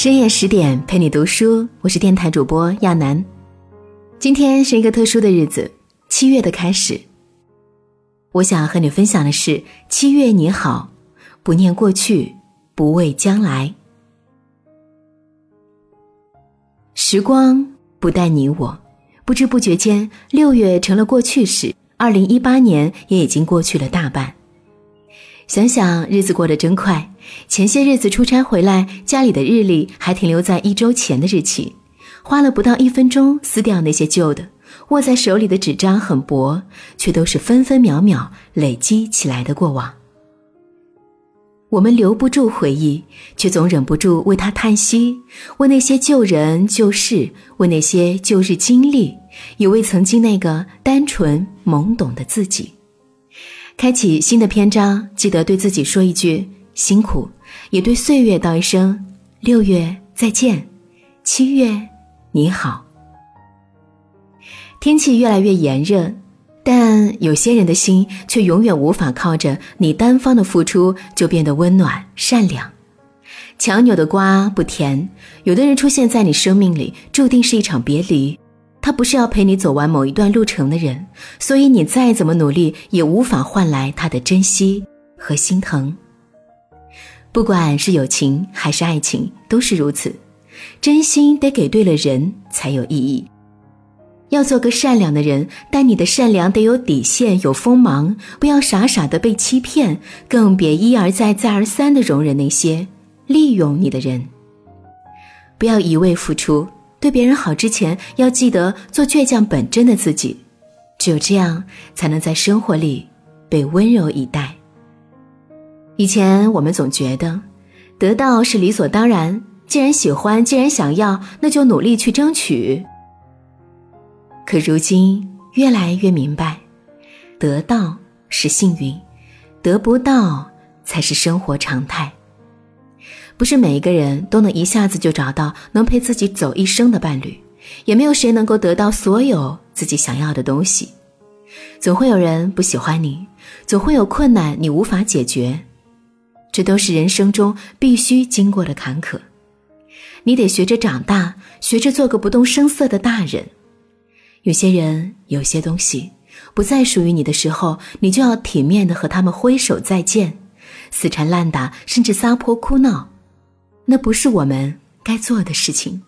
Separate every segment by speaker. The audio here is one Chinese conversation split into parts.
Speaker 1: 深夜十点陪你读书，我是电台主播亚楠。今天是一个特殊的日子，七月的开始。我想和你分享的是：七月你好，不念过去，不畏将来。时光不待你我，不知不觉间，六月成了过去式，二零一八年也已经过去了大半。想想日子过得真快，前些日子出差回来，家里的日历还停留在一周前的日期，花了不到一分钟撕掉那些旧的，握在手里的纸张很薄，却都是分分秒秒累积起来的过往。我们留不住回忆，却总忍不住为他叹息，为那些旧人旧事，为那些旧日经历，也为曾经那个单纯懵懂的自己。开启新的篇章，记得对自己说一句辛苦，也对岁月道一声六月再见，七月你好。天气越来越炎热，但有些人的心却永远无法靠着你单方的付出就变得温暖善良。强扭的瓜不甜，有的人出现在你生命里，注定是一场别离。他不是要陪你走完某一段路程的人，所以你再怎么努力，也无法换来他的珍惜和心疼。不管是友情还是爱情，都是如此。真心得给对了人才有意义。要做个善良的人，但你的善良得有底线、有锋芒，不要傻傻的被欺骗，更别一而再、再而三的容忍那些利用你的人。不要一味付出。对别人好之前，要记得做倔强本真的自己，只有这样，才能在生活里被温柔以待。以前我们总觉得，得到是理所当然，既然喜欢，既然想要，那就努力去争取。可如今越来越明白，得到是幸运，得不到才是生活常态。不是每一个人都能一下子就找到能陪自己走一生的伴侣，也没有谁能够得到所有自己想要的东西。总会有人不喜欢你，总会有困难你无法解决，这都是人生中必须经过的坎坷。你得学着长大，学着做个不动声色的大人。有些人，有些东西不再属于你的时候，你就要体面的和他们挥手再见，死缠烂打，甚至撒泼哭闹。那不是我们该做的事情。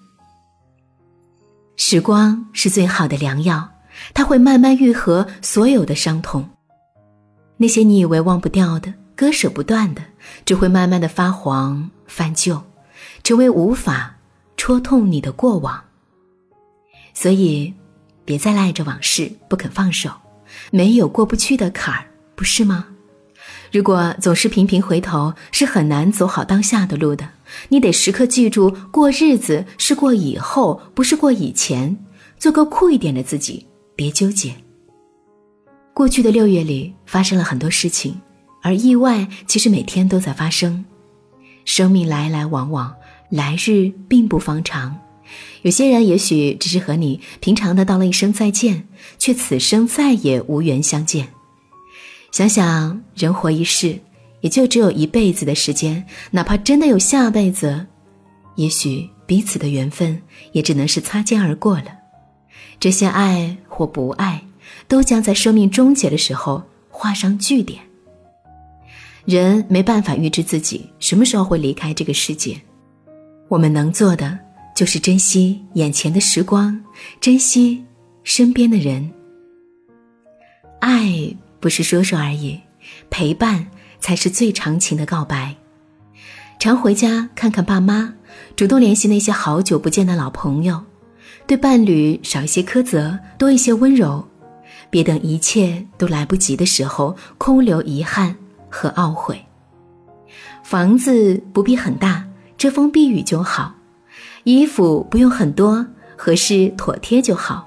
Speaker 1: 时光是最好的良药，它会慢慢愈合所有的伤痛。那些你以为忘不掉的、割舍不断的，只会慢慢的发黄泛旧，成为无法戳痛你的过往。所以，别再赖着往事不肯放手，没有过不去的坎儿，不是吗？如果总是频频回头，是很难走好当下的路的。你得时刻记住，过日子是过以后，不是过以前。做个酷一点的自己，别纠结。过去的六月里发生了很多事情，而意外其实每天都在发生。生命来来往往，来日并不方长。有些人也许只是和你平常的道了一声再见，却此生再也无缘相见。想想人活一世。也就只有一辈子的时间，哪怕真的有下辈子，也许彼此的缘分也只能是擦肩而过了。这些爱或不爱，都将在生命终结的时候画上句点。人没办法预知自己什么时候会离开这个世界，我们能做的就是珍惜眼前的时光，珍惜身边的人。爱不是说说而已，陪伴。才是最长情的告白。常回家看看爸妈，主动联系那些好久不见的老朋友，对伴侣少一些苛责，多一些温柔。别等一切都来不及的时候，空留遗憾和懊悔。房子不必很大，遮风避雨就好；衣服不用很多，合适妥帖就好；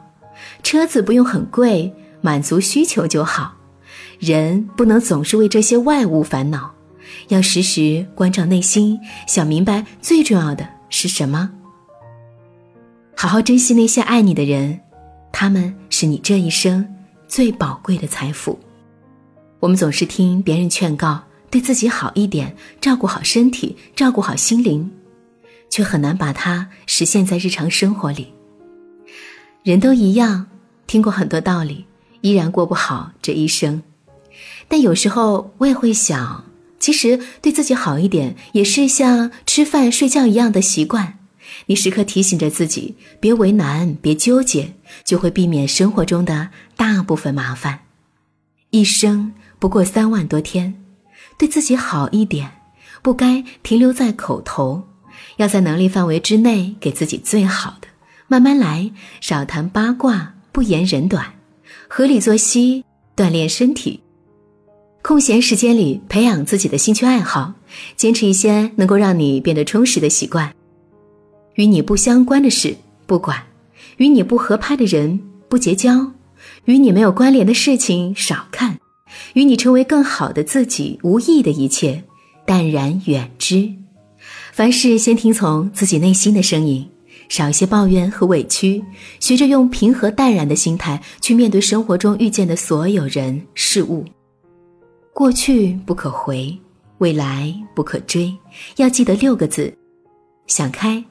Speaker 1: 车子不用很贵，满足需求就好。人不能总是为这些外物烦恼，要时时关照内心，想明白最重要的是什么。好好珍惜那些爱你的人，他们是你这一生最宝贵的财富。我们总是听别人劝告，对自己好一点，照顾好身体，照顾好心灵，却很难把它实现在日常生活里。人都一样，听过很多道理，依然过不好这一生。但有时候我也会想，其实对自己好一点，也是像吃饭睡觉一样的习惯。你时刻提醒着自己，别为难，别纠结，就会避免生活中的大部分麻烦。一生不过三万多天，对自己好一点，不该停留在口头，要在能力范围之内给自己最好的，慢慢来，少谈八卦，不言人短，合理作息，锻炼身体。空闲时间里培养自己的兴趣爱好，坚持一些能够让你变得充实的习惯。与你不相关的事不管，与你不合拍的人不结交，与你没有关联的事情少看，与你成为更好的自己无益的一切淡然远之。凡事先听从自己内心的声音，少一些抱怨和委屈，学着用平和淡然的心态去面对生活中遇见的所有人事物。过去不可回，未来不可追，要记得六个字：想开、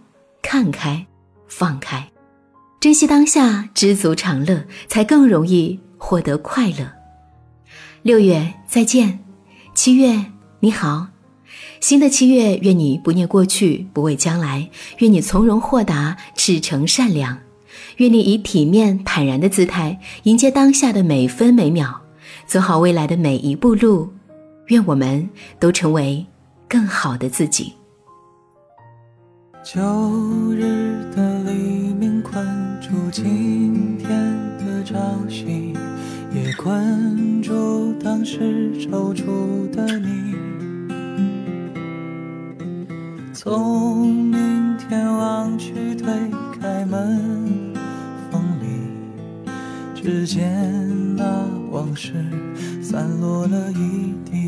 Speaker 1: 看开、放开，珍惜当下，知足常乐，才更容易获得快乐。六月再见，七月你好，新的七月，愿你不念过去，不畏将来，愿你从容豁达，赤诚善良，愿你以体面坦然的姿态迎接当下的每分每秒。走好未来的每一步路，愿我们都成为更好的自己。
Speaker 2: 旧日的黎明困住今天的朝夕，也困住当时踌躇的你。从明天望去，推开门，风里只见。那往事散落了一地，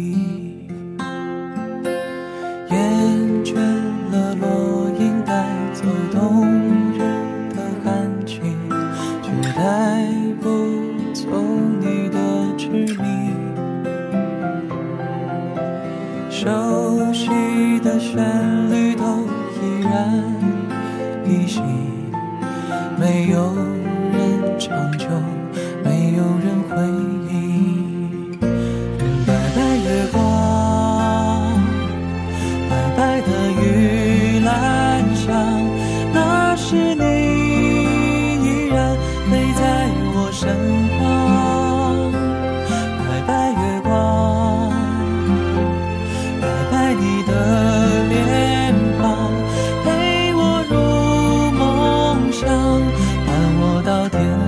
Speaker 2: 天。